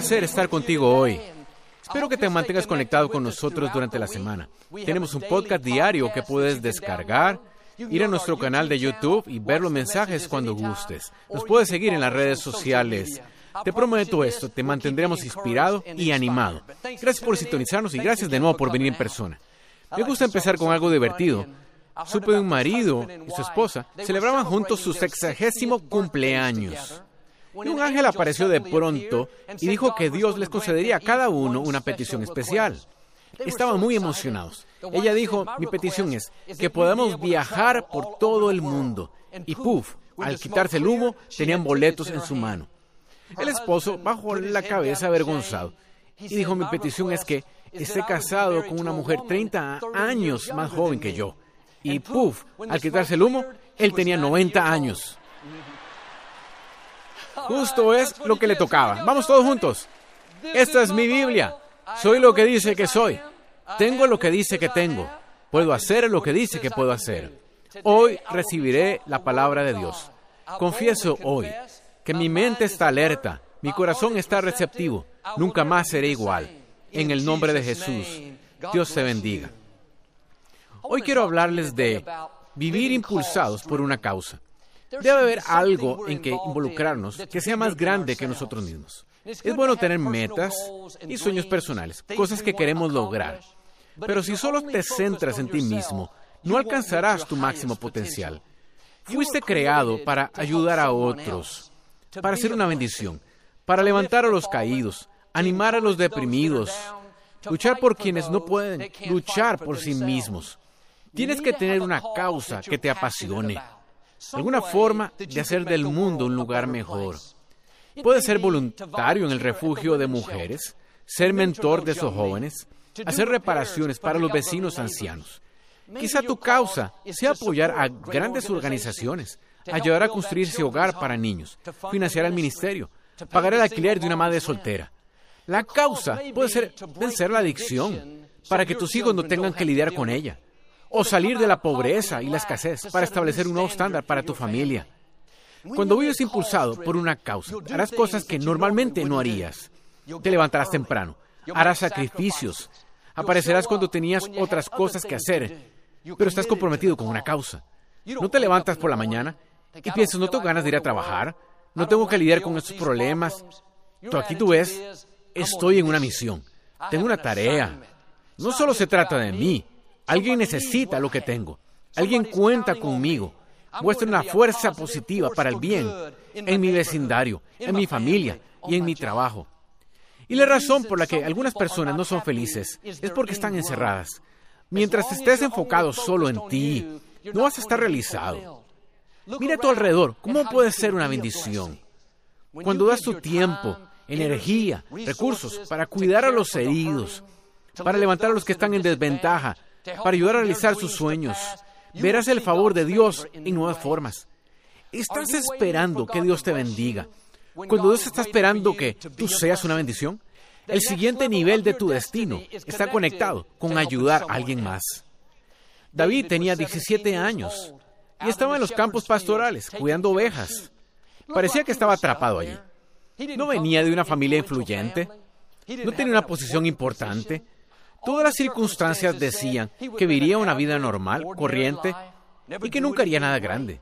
Placer estar contigo hoy. Espero que te mantengas conectado con nosotros durante la semana. Tenemos un podcast diario que puedes descargar, ir a nuestro canal de YouTube y ver los mensajes cuando gustes. Nos puedes seguir en las redes sociales. Te prometo esto, te mantendremos inspirado y animado. Gracias por sintonizarnos y gracias de nuevo por venir en persona. Me gusta empezar con algo divertido. Supe de un marido y su esposa celebraban juntos su sexagésimo cumpleaños. Y un ángel apareció de pronto y dijo que Dios les concedería a cada uno una petición especial. Estaban muy emocionados. Ella dijo, mi petición es que podamos viajar por todo el mundo. Y puff, al quitarse el humo, tenían boletos en su mano. El esposo bajó la cabeza avergonzado y dijo, mi petición es que esté casado con una mujer 30 años más joven que yo. Y puff, al quitarse el humo, él tenía 90 años. Justo es lo que le tocaba. Vamos todos juntos. Esta es mi Biblia. Soy lo que dice que soy. Tengo lo que dice que tengo. Puedo hacer lo que dice que puedo hacer. Hoy recibiré la palabra de Dios. Confieso hoy que mi mente está alerta, mi corazón está receptivo. Nunca más seré igual. En el nombre de Jesús, Dios te bendiga. Hoy quiero hablarles de vivir impulsados por una causa. Debe haber algo en que involucrarnos que sea más grande que nosotros mismos. Es bueno tener metas y sueños personales, cosas que queremos lograr. Pero si solo te centras en ti mismo, no alcanzarás tu máximo potencial. Fuiste creado para ayudar a otros, para ser una bendición, para levantar a los caídos, animar a los deprimidos, luchar por quienes no pueden luchar por sí mismos. Tienes que tener una causa que te apasione alguna forma de hacer del mundo un lugar mejor. Puede ser voluntario en el refugio de mujeres, ser mentor de esos jóvenes, hacer reparaciones para los vecinos ancianos. Quizá tu causa sea apoyar a grandes organizaciones, ayudar a construirse hogar para niños, financiar el ministerio, pagar el alquiler de una madre soltera. La causa puede ser vencer la adicción para que tus hijos no tengan que lidiar con ella o salir de la pobreza y la escasez para establecer un nuevo estándar para tu familia. Cuando vives impulsado por una causa, harás cosas que normalmente no harías. Te levantarás temprano, harás sacrificios, aparecerás cuando tenías otras cosas que hacer, pero estás comprometido con una causa. No te levantas por la mañana y piensas, no tengo ganas de ir a trabajar, no tengo que lidiar con estos problemas. Tú aquí tú ves, estoy en una misión, tengo una tarea. No solo se trata de mí, Alguien necesita lo que tengo. Alguien cuenta conmigo. Muestra una fuerza positiva para el bien en mi vecindario, en mi familia y en mi trabajo. Y la razón por la que algunas personas no son felices es porque están encerradas. Mientras estés enfocado solo en ti, no vas a estar realizado. Mira a tu alrededor, ¿cómo puede ser una bendición? Cuando das tu tiempo, energía, recursos para cuidar a los heridos, para levantar a los que están en desventaja, para ayudar a realizar sus sueños. Verás el favor de Dios en nuevas formas. ¿Estás esperando que Dios te bendiga? Cuando Dios está esperando que tú seas una bendición, el siguiente nivel de tu destino está conectado con ayudar a alguien más. David tenía 17 años y estaba en los campos pastorales cuidando ovejas. Parecía que estaba atrapado allí. No venía de una familia influyente, no tenía una posición importante, Todas las circunstancias decían que viviría una vida normal, corriente, y que nunca haría nada grande.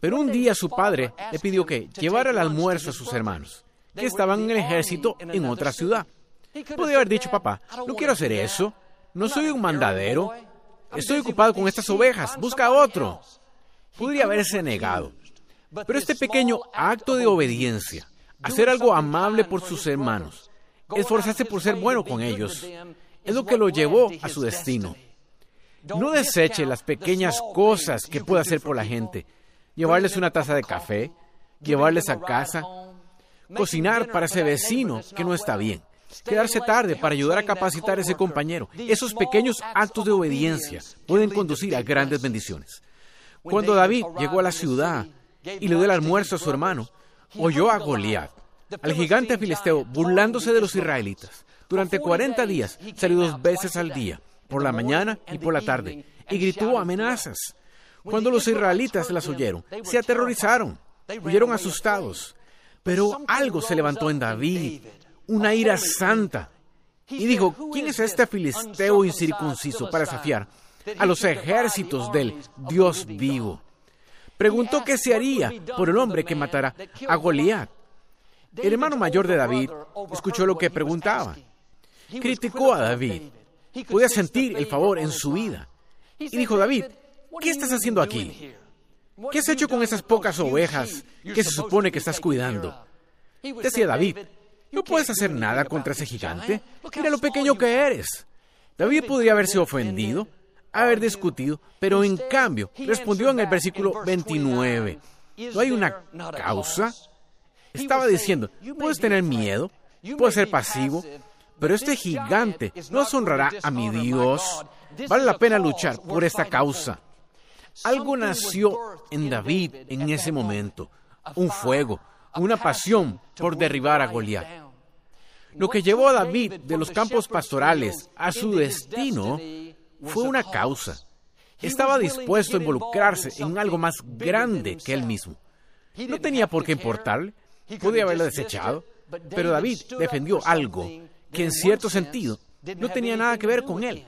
Pero un día su padre le pidió que llevara el almuerzo a sus hermanos, que estaban en el ejército en otra ciudad. Podría haber dicho, papá, no quiero hacer eso, no soy un mandadero, estoy ocupado con estas ovejas, busca otro. Podría haberse negado. Pero este pequeño acto de obediencia, hacer algo amable por sus hermanos, esforzarse por ser bueno con ellos, es lo que lo llevó a su destino. No deseche las pequeñas cosas que puede hacer por la gente. Llevarles una taza de café, llevarles a casa, cocinar para ese vecino que no está bien, quedarse tarde para ayudar a capacitar a ese compañero. Esos pequeños actos de obediencia pueden conducir a grandes bendiciones. Cuando David llegó a la ciudad y le dio el almuerzo a su hermano, oyó a Goliat, al gigante filisteo, burlándose de los israelitas. Durante 40 días salió dos veces al día, por la mañana y por la tarde, y gritó amenazas. Cuando los israelitas las oyeron, se aterrorizaron, huyeron asustados. Pero algo se levantó en David, una ira santa, y dijo, ¿quién es este filisteo incircunciso para desafiar a los ejércitos del Dios vivo? Preguntó qué se haría por el hombre que matara a Goliat. El hermano mayor de David escuchó lo que preguntaba. Criticó a David. Podía sentir el favor en su vida. Y dijo, David, ¿qué estás haciendo aquí? ¿Qué has hecho con esas pocas ovejas que se supone que estás cuidando? Decía David, no puedes hacer nada contra ese gigante. Mira lo pequeño que eres. David podría haberse ofendido, haber discutido, pero en cambio respondió en el versículo 29. ¿No hay una causa? Estaba diciendo, puedes tener miedo, puedes ser pasivo, pero este gigante no honrará a mi Dios. Vale la pena luchar por esta causa. Algo nació en David en ese momento, un fuego, una pasión por derribar a Goliat. Lo que llevó a David de los campos pastorales a su destino fue una causa. Estaba dispuesto a involucrarse en algo más grande que él mismo. No tenía por qué importarle, podía haberlo desechado, pero David defendió algo que en cierto sentido no tenía nada que ver con él.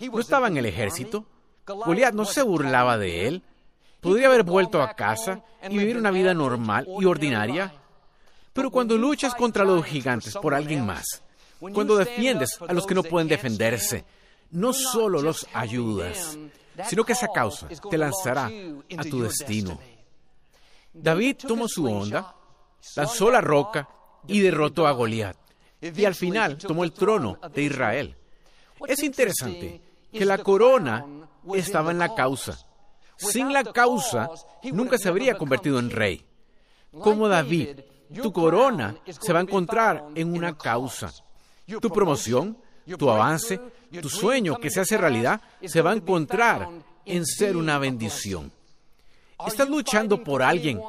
No estaba en el ejército, Goliat no se burlaba de él, podría haber vuelto a casa y vivir una vida normal y ordinaria, pero cuando luchas contra los gigantes por alguien más, cuando defiendes a los que no pueden defenderse, no solo los ayudas, sino que esa causa te lanzará a tu destino. David tomó su onda, lanzó la roca y derrotó a Goliat. Y al final tomó el trono de Israel. Es interesante que la corona estaba en la causa. Sin la causa, nunca se habría convertido en rey. Como David, tu corona se va a encontrar en una causa. Tu promoción, tu avance, tu sueño que se hace realidad, se va a encontrar en ser una bendición. ¿Estás luchando por alguien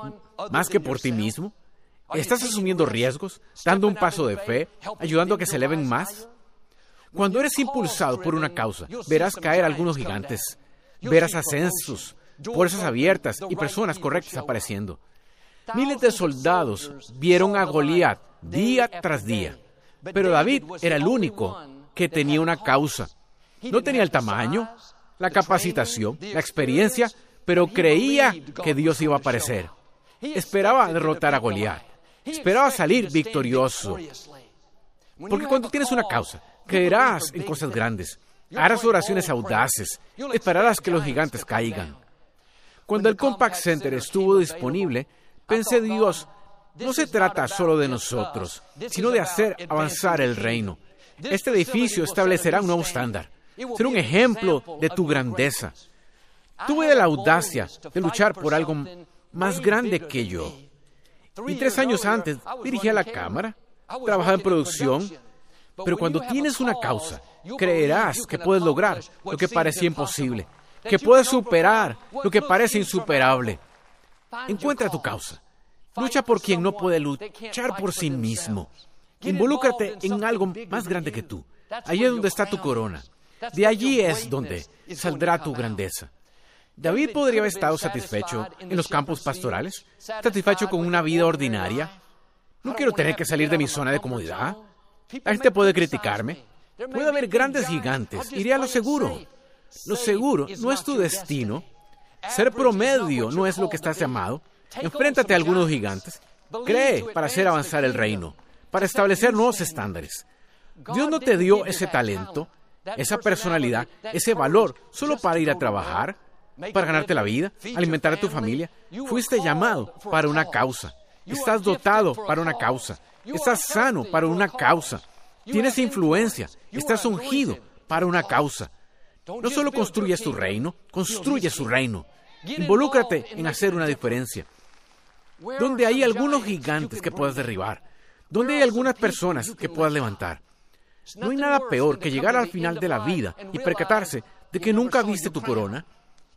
más que por ti mismo? ¿Estás asumiendo riesgos, dando un paso de fe, ayudando a que se eleven más? Cuando eres impulsado por una causa, verás caer algunos gigantes, verás ascensos, fuerzas abiertas y personas correctas apareciendo. Miles de soldados vieron a Goliat día tras día, pero David era el único que tenía una causa. No tenía el tamaño, la capacitación, la experiencia, pero creía que Dios iba a aparecer. Esperaba derrotar a Goliat. Esperaba salir victorioso. Porque cuando tienes una causa, creerás en cosas grandes, harás oraciones audaces, esperarás que los gigantes caigan. Cuando el Compact Center estuvo disponible, pensé, Dios, no se trata solo de nosotros, sino de hacer avanzar el reino. Este edificio establecerá un nuevo estándar. Será un ejemplo de tu grandeza. Tuve la audacia de luchar por algo más grande que yo. Y tres años antes dirigía la cámara, trabajaba en producción, pero cuando tienes una causa, creerás que puedes lograr lo que parecía imposible, que puedes superar lo que parece insuperable. Encuentra tu causa. Lucha por quien no puede luchar por sí mismo. Involúcrate en algo más grande que tú. Allí es donde está tu corona. De allí es donde saldrá tu grandeza. David podría haber estado satisfecho en los campos pastorales, satisfecho con una vida ordinaria. No quiero tener que salir de mi zona de comodidad. La gente puede criticarme. Puede haber grandes gigantes. Iré a lo seguro. Lo seguro no es tu destino. Ser promedio no es lo que estás llamado. Enfréntate a algunos gigantes. Cree para hacer avanzar el reino, para establecer nuevos estándares. Dios no te dio ese talento, esa personalidad, ese valor solo para ir a trabajar, para ganarte la vida, alimentar a tu familia. Fuiste llamado para una causa. Estás dotado para una causa. Estás sano para una causa. Tienes influencia. Estás ungido para una causa. No solo construyes tu reino, construye su reino. Involúcrate en hacer una diferencia. donde hay algunos gigantes que puedas derribar, donde hay algunas personas que puedas levantar. No hay nada peor que llegar al final de la vida y percatarse de que nunca viste tu corona,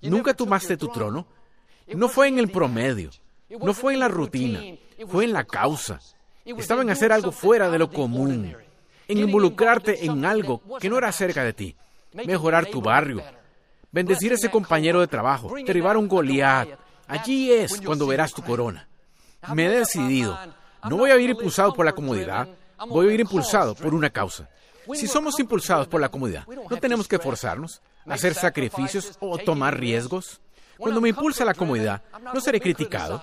nunca tomaste tu trono. No fue en el promedio, no fue en la rutina, fue en la causa. Estaba en hacer algo fuera de lo común, en involucrarte en algo que no era cerca de ti, mejorar tu barrio, bendecir a ese compañero de trabajo, derribar un Goliat. Allí es cuando verás tu corona. Me he decidido. No voy a ir impulsado por la comodidad, voy a ir impulsado por una causa. Si somos impulsados por la comodidad, no tenemos que forzarnos, hacer sacrificios o tomar riesgos. Cuando me impulsa la comodidad, no seré criticado,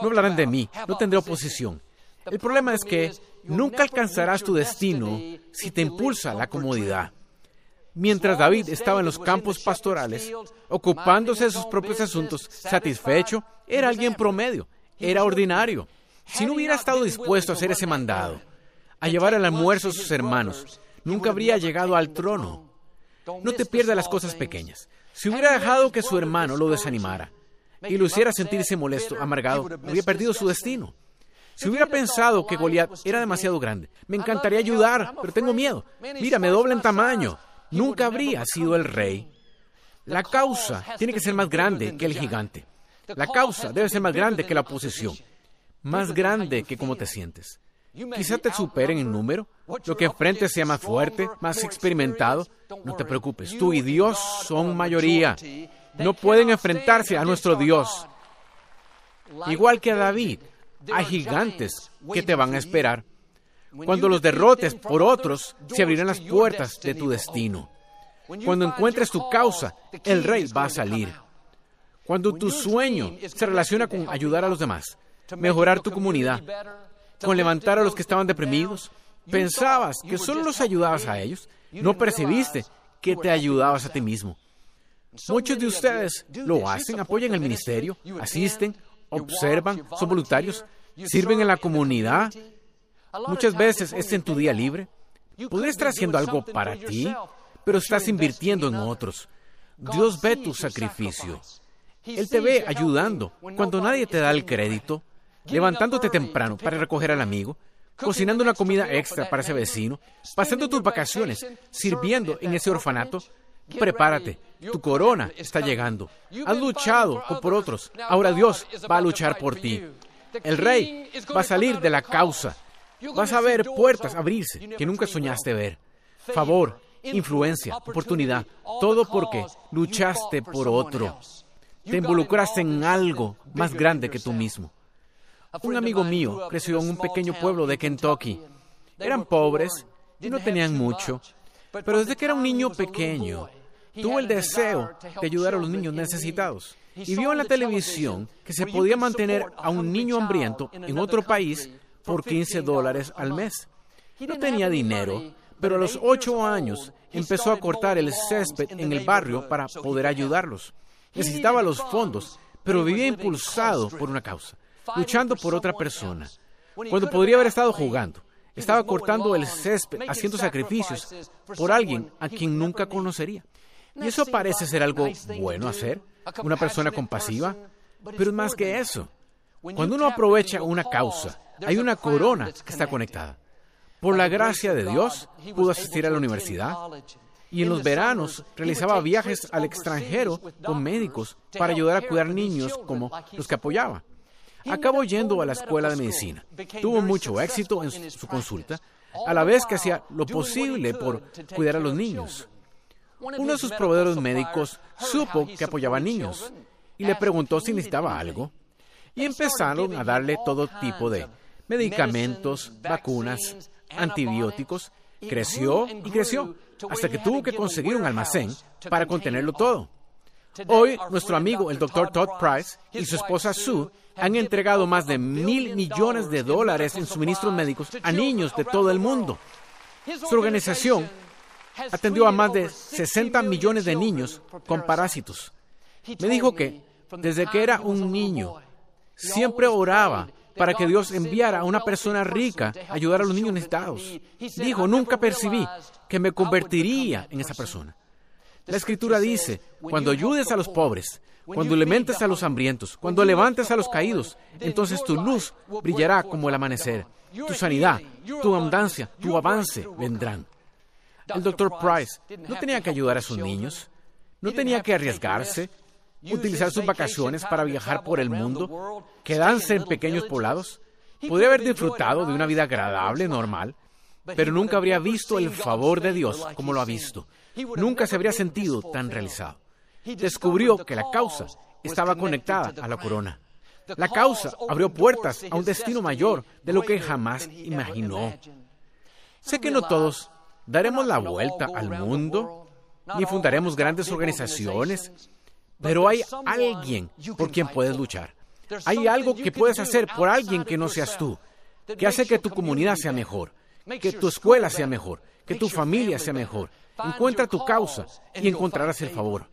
no hablarán de mí, no tendré oposición. El problema es que nunca alcanzarás tu destino si te impulsa la comodidad. Mientras David estaba en los campos pastorales, ocupándose de sus propios asuntos, satisfecho, era alguien promedio, era ordinario. Si no hubiera estado dispuesto a hacer ese mandado, a llevar el almuerzo a sus hermanos, nunca habría llegado al trono. No te pierdas las cosas pequeñas. Si hubiera dejado que su hermano lo desanimara y lo hiciera sentirse molesto, amargado, habría perdido su destino. Si hubiera pensado que Goliat era demasiado grande, me encantaría ayudar, pero tengo miedo. Mira, me dobla en tamaño. Nunca habría sido el rey. La causa tiene que ser más grande que el gigante. La causa debe ser más grande que la oposición. Más grande que cómo te sientes. Quizá te superen en número, lo que enfrente sea más fuerte, más experimentado. No te preocupes, tú y Dios son mayoría. No pueden enfrentarse a nuestro Dios. Igual que a David, hay gigantes que te van a esperar. Cuando los derrotes por otros, se abrirán las puertas de tu destino. Cuando encuentres tu causa, el rey va a salir. Cuando tu sueño se relaciona con ayudar a los demás, mejorar tu comunidad, con levantar a los que estaban deprimidos? ¿Pensabas que solo los ayudabas a ellos? ¿No percibiste que te ayudabas a ti mismo? Muchos de ustedes lo hacen, apoyan el ministerio, asisten, observan, son voluntarios, sirven en la comunidad. Muchas veces es en tu día libre. Podrías estar haciendo algo para ti, pero estás invirtiendo en otros. Dios ve tu sacrificio. Él te ve ayudando cuando nadie te da el crédito levantándote temprano para recoger al amigo, cocinando una comida extra para ese vecino, pasando tus vacaciones, sirviendo en ese orfanato. Prepárate, tu corona está llegando. Has luchado por otros, ahora Dios va a luchar por ti. El rey va a salir de la causa. Vas a ver puertas abrirse que nunca soñaste ver. Favor, influencia, oportunidad, todo porque luchaste por otro. Te involucraste en algo más grande que tú mismo. Un amigo mío creció en un pequeño pueblo de Kentucky. Eran pobres y no tenían mucho, pero desde que era un niño pequeño, tuvo el deseo de ayudar a los niños necesitados. Y vio en la televisión que se podía mantener a un niño hambriento en otro país por 15 dólares al mes. No tenía dinero, pero a los ocho años empezó a cortar el césped en el barrio para poder ayudarlos. Necesitaba los fondos, pero vivía impulsado por una causa luchando por otra persona, cuando podría haber estado jugando. Estaba cortando el césped, haciendo sacrificios por alguien a quien nunca conocería. Y eso parece ser algo bueno hacer, una persona compasiva, pero es más que eso. Cuando uno aprovecha una causa, hay una corona que está conectada. Por la gracia de Dios, pudo asistir a la universidad y en los veranos realizaba viajes al extranjero con médicos para ayudar a cuidar niños como los que apoyaba. Acabó yendo a la escuela de medicina. Tuvo mucho éxito en su consulta, a la vez que hacía lo posible por cuidar a los niños. Uno de sus proveedores médicos supo que apoyaba a niños y le preguntó si necesitaba algo. Y empezaron a darle todo tipo de medicamentos, vacunas, antibióticos. Creció y creció hasta que tuvo que conseguir un almacén para contenerlo todo. Hoy, nuestro amigo, el doctor Todd Price, y su esposa Sue han entregado más de mil millones de dólares en suministros médicos a niños de todo el mundo. Su organización atendió a más de 60 millones de niños con parásitos. Me dijo que, desde que era un niño, siempre oraba para que Dios enviara a una persona rica a ayudar a los niños necesitados. Dijo, nunca percibí que me convertiría en esa persona. La escritura dice, cuando ayudes a los pobres, cuando alimentes a los hambrientos, cuando levantes a los caídos, entonces tu luz brillará como el amanecer. Tu sanidad, tu abundancia, tu avance vendrán. El doctor Price no tenía que ayudar a sus niños, no tenía que arriesgarse, utilizar sus vacaciones para viajar por el mundo, quedarse en pequeños poblados. Podría haber disfrutado de una vida agradable, normal, pero nunca habría visto el favor de Dios como lo ha visto. Nunca se habría sentido tan realizado. Descubrió que la causa estaba conectada a la corona. La causa abrió puertas a un destino mayor de lo que jamás imaginó. Sé que no todos daremos la vuelta al mundo, ni fundaremos grandes organizaciones, pero hay alguien por quien puedes luchar. Hay algo que puedes hacer por alguien que no seas tú, que hace que tu comunidad sea mejor, que tu escuela sea mejor, que tu familia sea mejor. Encuentra tu causa y encontrarás el favor.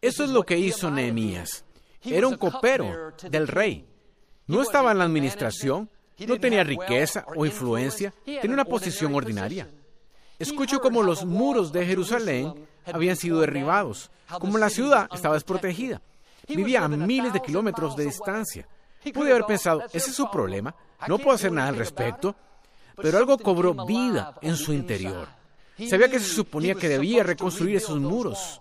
Eso es lo que hizo Nehemías. Era un copero del rey. No estaba en la administración, no tenía riqueza o influencia, tenía una posición ordinaria. Escucho cómo los muros de Jerusalén habían sido derribados, como la ciudad estaba desprotegida. Vivía a miles de kilómetros de distancia. Pude haber pensado, ese es su problema, no puedo hacer nada al respecto, pero algo cobró vida en su interior. Sabía que se suponía que debía reconstruir esos muros.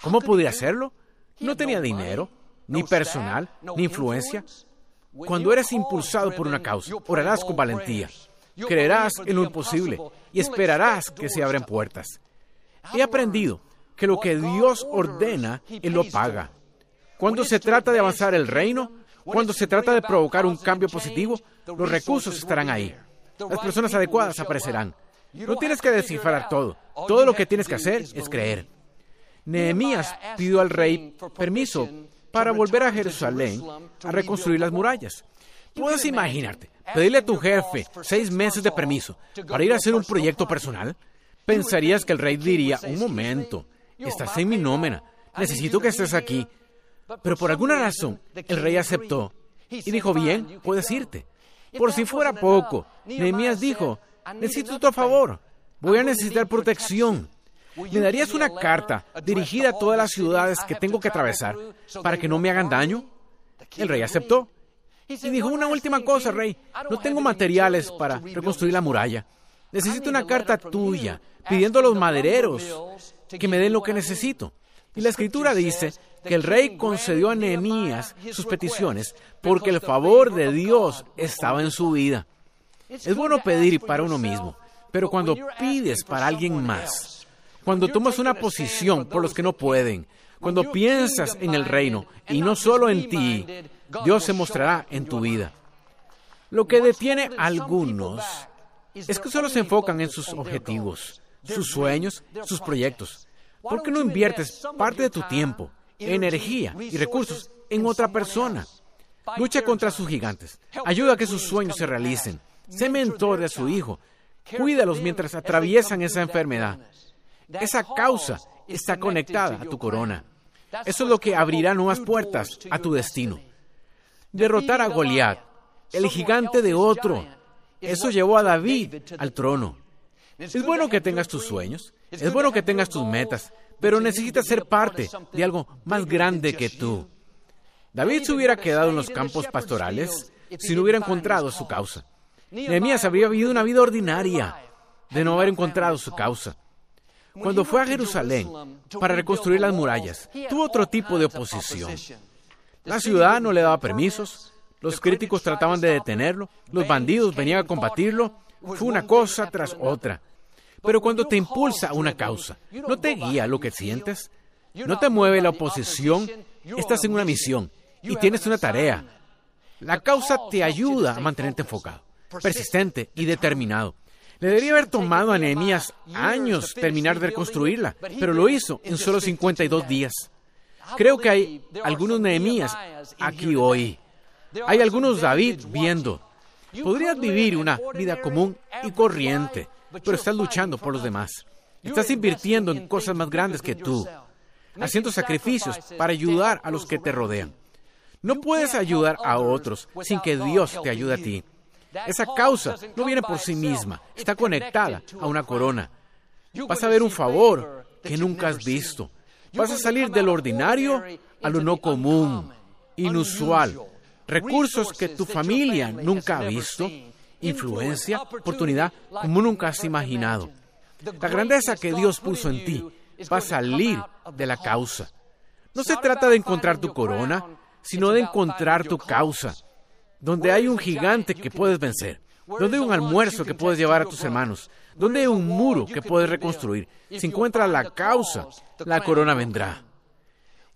¿Cómo podía hacerlo? No tenía dinero, ni personal, ni influencia. Cuando eres impulsado por una causa, orarás con valentía. Creerás en lo imposible y esperarás que se abran puertas. He aprendido que lo que Dios ordena, Él lo paga. Cuando se trata de avanzar el reino, cuando se trata de provocar un cambio positivo, los recursos estarán ahí. Las personas adecuadas aparecerán. No tienes que descifrar todo. Todo lo que tienes que hacer es creer. Nehemías pidió al rey permiso para volver a Jerusalén a reconstruir las murallas. Puedes imaginarte, pedirle a tu jefe seis meses de permiso para ir a hacer un proyecto personal. Pensarías que el rey diría, un momento, estás en mi nómina, necesito que estés aquí. Pero por alguna razón, el rey aceptó y dijo, bien, puedes irte. Por si fuera poco, Nehemías dijo, necesito tu favor, voy a necesitar protección. ¿Me darías una carta dirigida a todas las ciudades que tengo que atravesar para que no me hagan daño? El rey aceptó. Y dijo una última cosa, rey. No tengo materiales para reconstruir la muralla. Necesito una carta tuya pidiendo a los madereros que me den lo que necesito. Y la escritura dice que el rey concedió a Nehemías sus peticiones porque el favor de Dios estaba en su vida. Es bueno pedir para uno mismo, pero cuando pides para alguien más, cuando tomas una posición por los que no pueden, cuando piensas en el reino y no solo en ti, Dios se mostrará en tu vida. Lo que detiene a algunos es que solo se enfocan en sus objetivos, sus sueños, sus proyectos. ¿Por qué no inviertes parte de tu tiempo, energía y recursos en otra persona? Lucha contra sus gigantes. Ayuda a que sus sueños se realicen. Sé mentor de su hijo. Cuídalos mientras atraviesan esa enfermedad. Esa causa está conectada a tu corona. Eso es lo que abrirá nuevas puertas a tu destino. Derrotar a Goliat, el gigante de otro. Eso llevó a David al trono. Es bueno que tengas tus sueños, es bueno que tengas tus metas, pero necesitas ser parte de algo más grande que tú. David se hubiera quedado en los campos pastorales si no hubiera encontrado su causa. Nehemías habría vivido una vida ordinaria de no haber encontrado su causa. Cuando fue a Jerusalén para reconstruir las murallas, tuvo otro tipo de oposición. La ciudad no le daba permisos, los críticos trataban de detenerlo, los bandidos venían a combatirlo, fue una cosa tras otra. Pero cuando te impulsa una causa, no te guía lo que sientes, no te mueve la oposición, estás en una misión y tienes una tarea. La causa te ayuda a mantenerte enfocado, persistente y determinado. Le debería haber tomado a Nehemías años terminar de reconstruirla, pero lo hizo en solo 52 días. Creo que hay algunos Nehemías aquí hoy. Hay algunos David viendo. Podrías vivir una vida común y corriente, pero estás luchando por los demás. Estás invirtiendo en cosas más grandes que tú, haciendo sacrificios para ayudar a los que te rodean. No puedes ayudar a otros sin que Dios te ayude a ti. Esa causa no viene por sí misma, está conectada a una corona. Vas a ver un favor que nunca has visto. Vas a salir del ordinario a lo no común, inusual, recursos que tu familia nunca ha visto, influencia, oportunidad como nunca has imaginado. La grandeza que Dios puso en ti va a salir de la causa. No se trata de encontrar tu corona, sino de encontrar tu causa, donde hay un gigante que puedes vencer, donde hay un almuerzo que puedes llevar a tus hermanos, donde hay un muro que puedes reconstruir. Si encuentras la causa, la corona vendrá.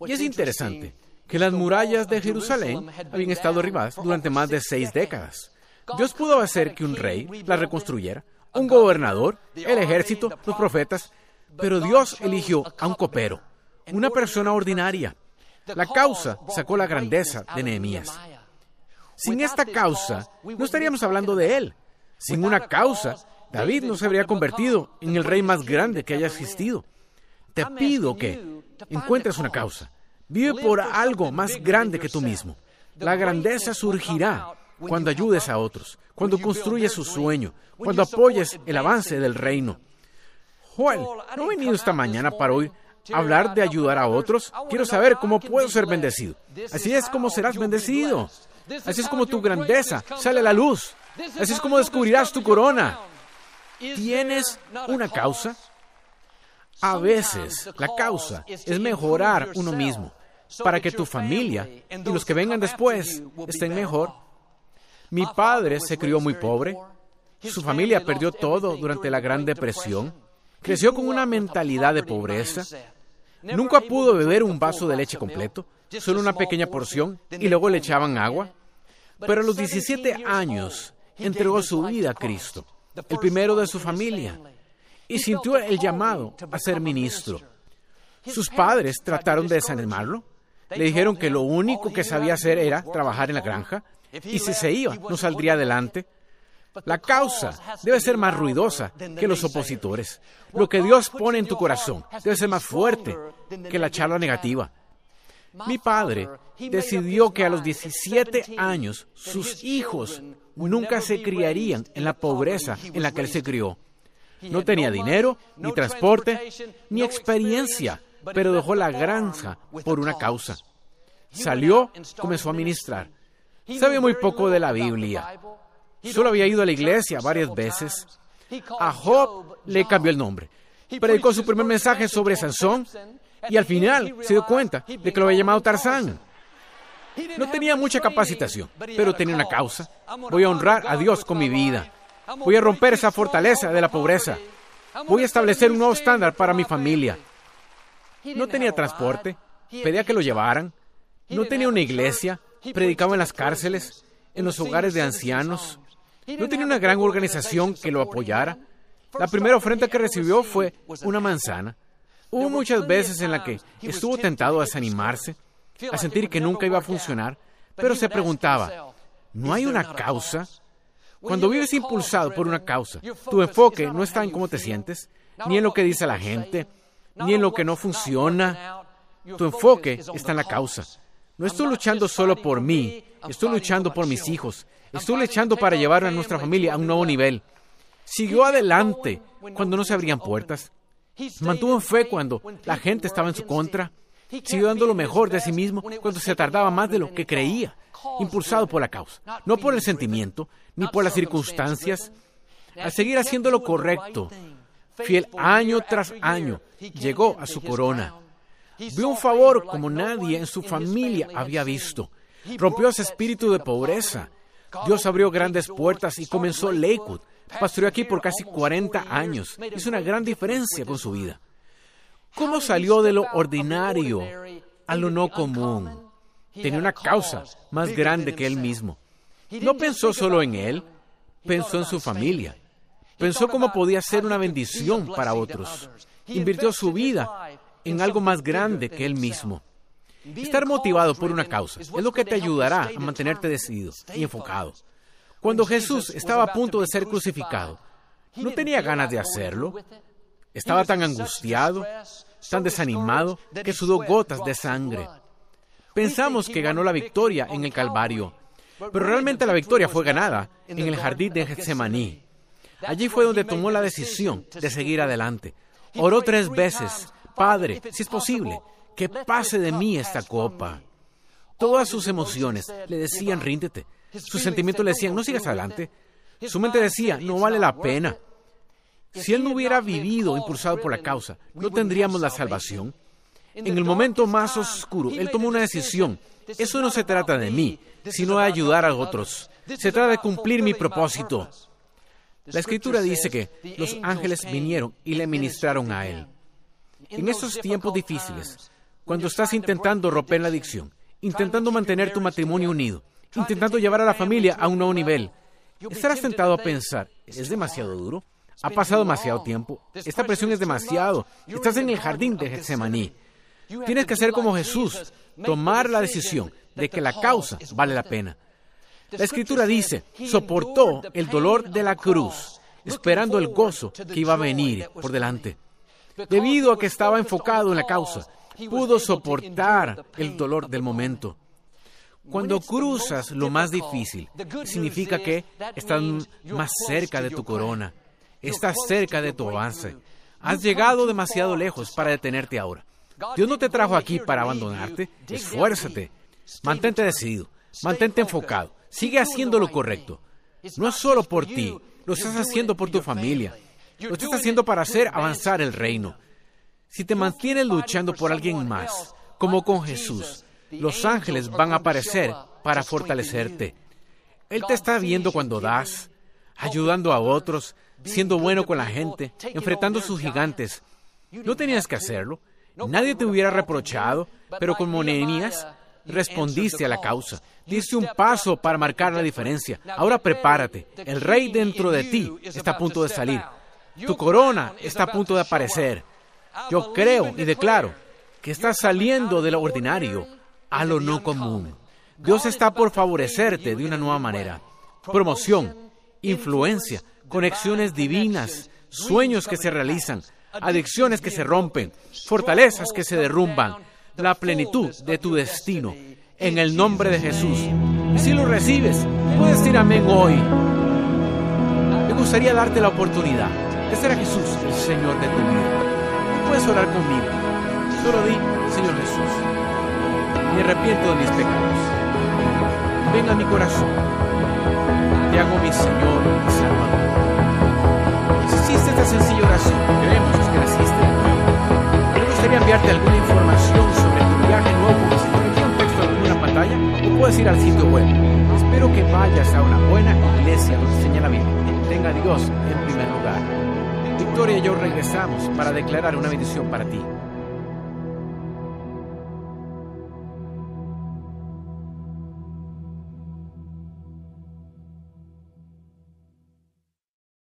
Y es interesante que las murallas de Jerusalén habían estado derribadas durante más de seis décadas. Dios pudo hacer que un rey las reconstruyera, un gobernador, el ejército, los profetas, pero Dios eligió a un copero, una persona ordinaria. La causa sacó la grandeza de Nehemías. Sin esta causa, no estaríamos hablando de él. Sin una causa, David no se habría convertido en el rey más grande que haya existido. Te pido que encuentres una causa. Vive por algo más grande que tú mismo. La grandeza surgirá cuando ayudes a otros, cuando construyes su sueño, cuando apoyes el avance del reino. Joel, no he venido esta mañana para hoy hablar de ayudar a otros. Quiero saber cómo puedo ser bendecido. Así es como serás bendecido. Así es como tu grandeza sale a la luz. Así es como descubrirás tu corona. ¿Tienes una causa? A veces la causa es mejorar uno mismo para que tu familia y los que vengan después estén mejor. Mi padre se crió muy pobre. Su familia perdió todo durante la Gran Depresión. Creció con una mentalidad de pobreza. Nunca pudo beber un vaso de leche completo, solo una pequeña porción, y luego le echaban agua. Pero a los 17 años entregó su vida a Cristo, el primero de su familia, y sintió el llamado a ser ministro. Sus padres trataron de desanimarlo. Le dijeron que lo único que sabía hacer era trabajar en la granja, y si se iba, no saldría adelante. La causa debe ser más ruidosa que los opositores. Lo que Dios pone en tu corazón debe ser más fuerte que la charla negativa. Mi padre decidió que a los 17 años sus hijos nunca se criarían en la pobreza en la que él se crió. No tenía dinero, ni transporte, ni experiencia, pero dejó la granja por una causa. Salió, comenzó a ministrar. Sabía muy poco de la Biblia. Solo había ido a la iglesia varias veces. A Job le cambió el nombre. Predicó su primer mensaje sobre Sansón y al final se dio cuenta de que lo había llamado Tarzán. No tenía mucha capacitación, pero tenía una causa. Voy a honrar a Dios con mi vida. Voy a romper esa fortaleza de la pobreza. Voy a establecer un nuevo estándar para mi familia. No tenía transporte, pedía que lo llevaran. No tenía una iglesia, predicaba en las cárceles, en los hogares de ancianos. No tenía una gran organización que lo apoyara. La primera ofrenda que recibió fue una manzana. Hubo muchas veces en la que estuvo tentado a desanimarse, a sentir que nunca iba a funcionar, pero se preguntaba, ¿no hay una causa? Cuando vives impulsado por una causa, tu enfoque no está en cómo te sientes, ni en lo que dice la gente, ni en lo que no funciona. Tu enfoque está en la causa. No estoy luchando solo por mí, estoy luchando por mis hijos, estoy luchando para llevar a nuestra familia a un nuevo nivel. Siguió adelante cuando no se abrían puertas. Mantuvo fe cuando la gente estaba en su contra. Siguió dando lo mejor de sí mismo cuando se tardaba más de lo que creía, impulsado por la causa, no por el sentimiento, ni por las circunstancias. Al seguir haciendo lo correcto, fiel año tras año, llegó a su corona. Vio un favor como nadie en su familia había visto. Rompió ese espíritu de pobreza. Dios abrió grandes puertas y comenzó Lakewood. Pastoreó aquí por casi 40 años. Hizo una gran diferencia con su vida. ¿Cómo salió de lo ordinario a lo no común? Tenía una causa más grande que él mismo. No pensó solo en él, pensó en su familia. Pensó cómo podía ser una bendición para otros. Invirtió su vida en algo más grande que él mismo. Estar motivado por una causa es lo que te ayudará a mantenerte decidido y enfocado. Cuando Jesús estaba a punto de ser crucificado, no tenía ganas de hacerlo. Estaba tan angustiado, tan desanimado, que sudó gotas de sangre. Pensamos que ganó la victoria en el Calvario, pero realmente la victoria fue ganada en el jardín de Getsemaní. Allí fue donde tomó la decisión de seguir adelante. Oró tres veces, Padre, si es posible, que pase de mí esta copa. Todas sus emociones le decían, ríndete. Sus sentimientos le decían, no sigas adelante. Su mente decía, no vale la pena. Si él no hubiera vivido impulsado por la causa, no tendríamos la salvación. En el momento más oscuro, él tomó una decisión. Eso no se trata de mí, sino de ayudar a otros. Se trata de cumplir mi propósito. La escritura dice que los ángeles vinieron y le ministraron a él. En estos tiempos difíciles, cuando estás intentando romper la adicción, intentando mantener tu matrimonio unido, intentando llevar a la familia a un nuevo nivel, estarás tentado a pensar, ¿es demasiado duro? Ha pasado demasiado tiempo. Esta presión es demasiado. Estás en el jardín de Getsemaní. Tienes que hacer como Jesús, tomar la decisión de que la causa vale la pena. La escritura dice, soportó el dolor de la cruz, esperando el gozo que iba a venir por delante. Debido a que estaba enfocado en la causa, pudo soportar el dolor del momento. Cuando cruzas lo más difícil, significa que estás más cerca de tu corona, estás cerca de tu avance. Has llegado demasiado lejos para detenerte ahora. Dios no te trajo aquí para abandonarte. Esfuérzate. Mantente decidido. Mantente enfocado. Sigue haciendo lo correcto. No es solo por ti. Lo estás haciendo por tu familia. Lo estás haciendo para hacer avanzar el reino. Si te mantienes luchando por alguien más, como con Jesús, los ángeles van a aparecer para fortalecerte. Él te está viendo cuando das, ayudando a otros, siendo bueno con la gente, enfrentando sus gigantes. No tenías que hacerlo. Nadie te hubiera reprochado, pero como Nehemías, respondiste a la causa. Diste un paso para marcar la diferencia. Ahora prepárate. El rey dentro de ti está a punto de salir. Tu corona está a punto de aparecer. Yo creo y declaro que estás saliendo de lo ordinario a lo no común. Dios está por favorecerte de una nueva manera. Promoción, influencia, conexiones divinas, sueños que se realizan, adicciones que se rompen, fortalezas que se derrumban, la plenitud de tu destino. En el nombre de Jesús. Y si lo recibes, puedes decir amén hoy. Me gustaría darte la oportunidad de ser a Jesús el Señor de tu vida. puedes orar conmigo. Solo di, Señor Jesús, me arrepiento de mis pecados. Ven a mi corazón. Te hago mi Señor y Salvador. Si hiciste esta sencilla oración, creemos que naciste aquí. Me gustaría enviarte alguna información sobre tu viaje nuevo o puedes ir al sitio web. Espero que vayas a una buena iglesia donde enseña la Biblia. Tenga a Dios en primer lugar. Victoria y yo regresamos para declarar una bendición para ti.